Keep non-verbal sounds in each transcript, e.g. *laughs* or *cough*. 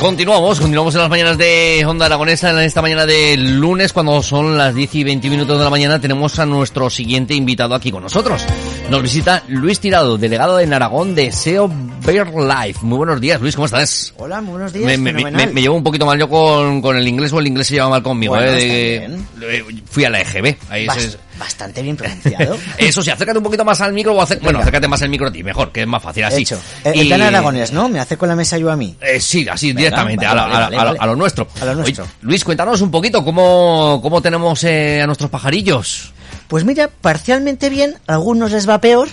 Continuamos, continuamos en las mañanas de Onda Aragonesa, en esta mañana de lunes, cuando son las 10 y 20 minutos de la mañana, tenemos a nuestro siguiente invitado aquí con nosotros. Nos visita Luis Tirado, delegado en Aragón de SEO Bear Life. Muy buenos días, Luis, ¿cómo estás? Hola, muy buenos días. Me, me, me, me llevo un poquito mal yo con, con el inglés, o el inglés se lleva mal conmigo. Bueno, eh, eh, fui a la EGB. Ahí es- Bastante bien pronunciado. *laughs* eso sí, acércate un poquito más al micro o acer- bueno, acércate más al micro a ti, mejor, que es más fácil así. Hecho. Eh, Y- El plan aragonés, ¿no? Me hace con la mesa yo a mí. Eh, sí, así Venga, directamente, vale, a, la- vale, a la- vale, a lo- a nuestro. A lo nuestro. Oye, Luis, cuéntanos un poquito cómo, cómo tenemos eh, a nuestros pajarillos. Pues mira, parcialmente bien, a algunos les va peor,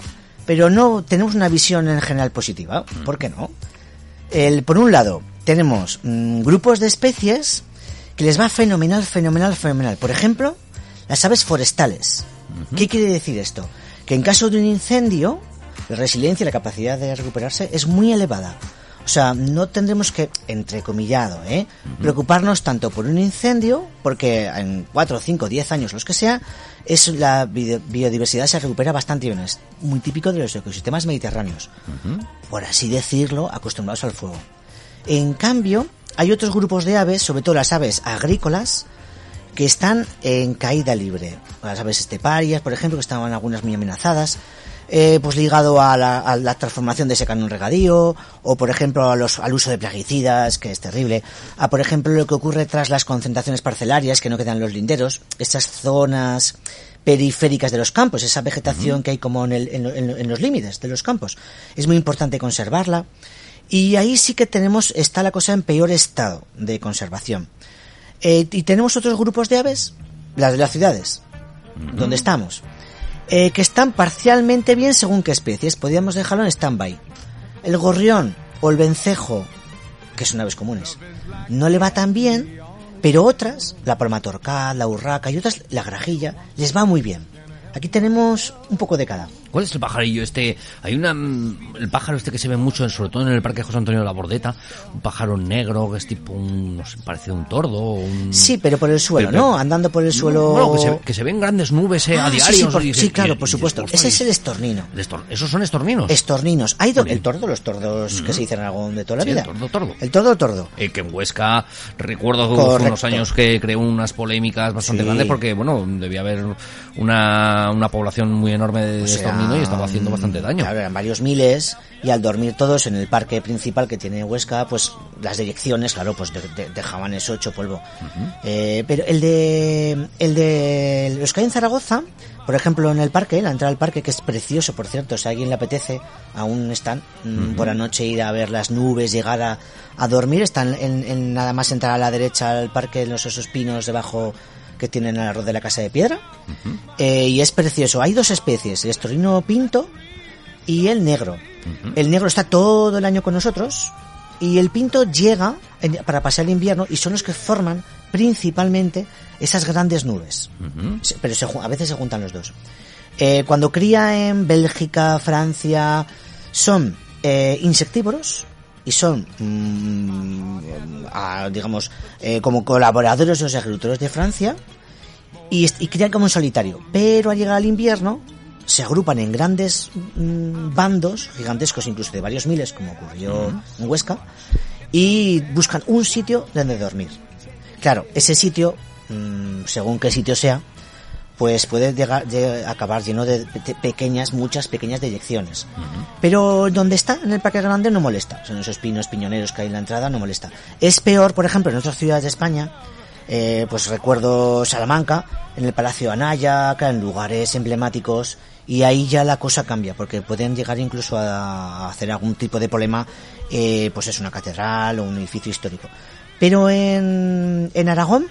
pero no tenemos una visión en general positiva. ¿Por qué no? El, por un lado, tenemos mm, grupos de especies que les va fenomenal, fenomenal, fenomenal. Por ejemplo, las aves forestales. ¿Qué quiere decir esto? Que en caso de un incendio, la resiliencia y la capacidad de recuperarse es muy elevada. O sea, no tendremos que, entrecomillado, ¿eh? preocuparnos tanto por un incendio, porque en 4, 5, 10 años, los que sea, es la bi- biodiversidad se recupera bastante bien. Es muy típico de los ecosistemas mediterráneos. Por así decirlo, acostumbrados al fuego. En cambio, hay otros grupos de aves, sobre todo las aves agrícolas, que están en caída libre. Las aves esteparias, por ejemplo, que estaban algunas muy amenazadas, eh, pues ligado a la, a la transformación de secano en regadío, o por ejemplo a los, al uso de plaguicidas, que es terrible, a por ejemplo lo que ocurre tras las concentraciones parcelarias, que no quedan los linderos, estas zonas periféricas de los campos, esa vegetación que hay como en, el- en en los límites de los campos. Es muy importante conservarla. Y ahí sí que tenemos, está la cosa en peor estado de conservación. Eh, y tenemos otros grupos de aves, las de las ciudades, donde estamos, eh, que están parcialmente bien según qué especies. Podríamos dejarlo en stand-by. El gorrión o el vencejo, que son aves comunes, no le va tan bien, pero otras, la palma torcal, la urraca y otras, la grajilla, les va muy bien. Aquí tenemos un poco de cada. ¿Cuál es el pajarillo este? Hay una mm, el pájaro este que se ve mucho, sobre todo en el Parque José Antonio de la Bordeta, un pájaro negro que es tipo un, no sé, parece un tordo un... Sí, pero por el suelo, Pero- ¿no? Andando por el suelo. Bueno, que se, que se ven grandes nubes eh, a Ah, sí, diario. sí, por- claro, por supuesto. Ese es el estornino. el estor- ¿Esos son estorninos? Estorninos. Hay do- el tordo, los tordos que se dicen en Aragón de toda la Sí, el vida. tordo, tordo. El tordo, tordo. Eh, que en Huesca recuerdo Correcto. unos años que creó unas polémicas bastante grandes porque, bueno, debía haber una, una población muy enorme de O sea, estornino y estaba haciendo bastante daño. Claro, eran varios miles y al dormir todos en el parque principal que tiene Huesca, pues las direcciones, claro, pues de- de- dejaban eso hecho polvo. Eh, pero el de el de los que hay en Zaragoza, por ejemplo, en el parque, la entrada al parque, que es precioso, por cierto, si a alguien le apetece, aún están mm, por la noche ir a ver las nubes, llegar a, a dormir, están en, en nada más entrar a la derecha al parque, en los esos pinos debajo que tienen alrededor de la casa de piedra. Eh, y es precioso. Hay dos especies, el estorino pinto y el negro. El negro está todo el año con nosotros y el pinto llega en- para pasar el invierno y son los que forman principalmente esas grandes nubes. Pero se a veces se juntan los dos. Eh, cuando cría en Bélgica, Francia, son eh, insectívoros y son, mm, ah, digamos, eh, como colaboradores de los agricultores de Francia y, y crían como en solitario. Pero al llegar al invierno se agrupan en grandes mm, bandos, gigantescos incluso de varios miles, como ocurrió en Huesca, y buscan un sitio donde dormir. Claro, ese sitio, mm, según qué sitio sea, pues puede llegar, lle- acabar lleno de pe- pequeñas, muchas pequeñas deyecciones. Pero donde está, en el Parque Grande, no molesta. Son esos pinos piñoneros que hay en la entrada, no molesta. Es peor, por ejemplo, en otras ciudades de España, eh, pues recuerdo Salamanca, en el Palacio Anaya, acá en lugares emblemáticos, y ahí ya la cosa cambia, porque pueden llegar incluso a hacer algún tipo de problema, eh, pues es una catedral o un edificio histórico. Pero en, en Aragón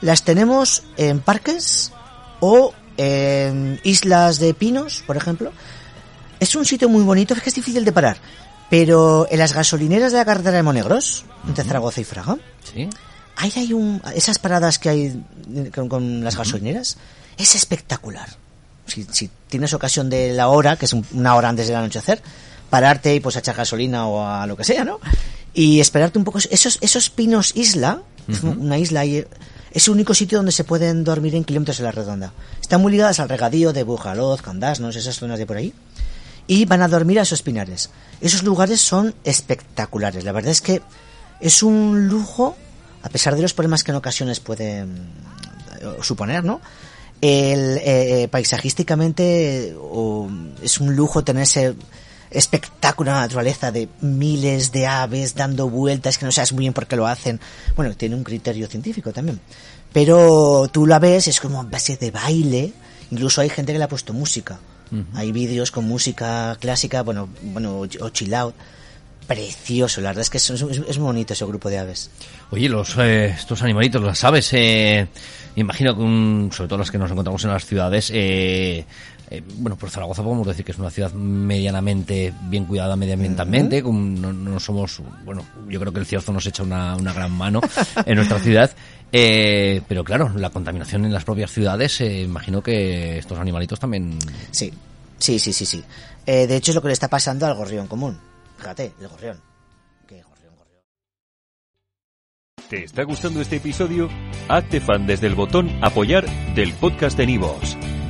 las tenemos en parques o en islas de pinos, por ejemplo. Es un sitio muy bonito, es que es difícil de parar. Pero en las gasolineras de la carretera de Monegros, entre Zaragoza y Fraga, Sí. ahí hay un, esas paradas que hay con, con las gasolineras, es espectacular. Si, si tienes ocasión de la hora, que es un- una hora antes del anochecer, pararte y pues a echar gasolina o a lo que sea, ¿no? Y esperarte un poco. Esos, esos pinos isla, una isla ahí, es el único sitio donde se pueden dormir en kilómetros en la redonda. Están muy ligadas al regadío de Bujaloz, Candasnos, esas zonas de por ahí. Y van a dormir a esos pinares. Esos lugares son espectaculares. La verdad es que es un lujo, a pesar de los problemas que en ocasiones pueden eh, suponer, ¿no? El, eh, eh, paisajísticamente es un lujo tener ese espectáculo de la naturaleza de miles de aves dando vueltas que no sabes muy bien por qué lo hacen. Bueno, tiene un criterio científico también. Pero tú la ves, es como a base de baile. Incluso hay gente que le ha puesto música. Hay vídeos con música clásica, bueno, bueno, o chill out. Precioso, la verdad es que es, es, es bonito ese grupo de aves. Oye, los, eh, estos animalitos, las aves, eh, imagino que un- sobre todo las que nos encontramos en las ciudades, eh, eh, bueno, por Zaragoza podemos decir que es una ciudad medianamente bien cuidada medioambientalmente, no, no somos, bueno, yo creo que el cierzo nos echa una, una gran mano en nuestra ciudad, eh, pero claro, la contaminación en las propias ciudades, eh, imagino que estos animalitos también... Sí, sí, sí, sí, sí. Eh, de hecho es lo que le está pasando al gorrión común. Fíjate, el gorrión. ¿Qué gorrión, gorrión? ¿Te está gustando este episodio? Hazte fan desde el botón Apoyar del podcast de Nivos.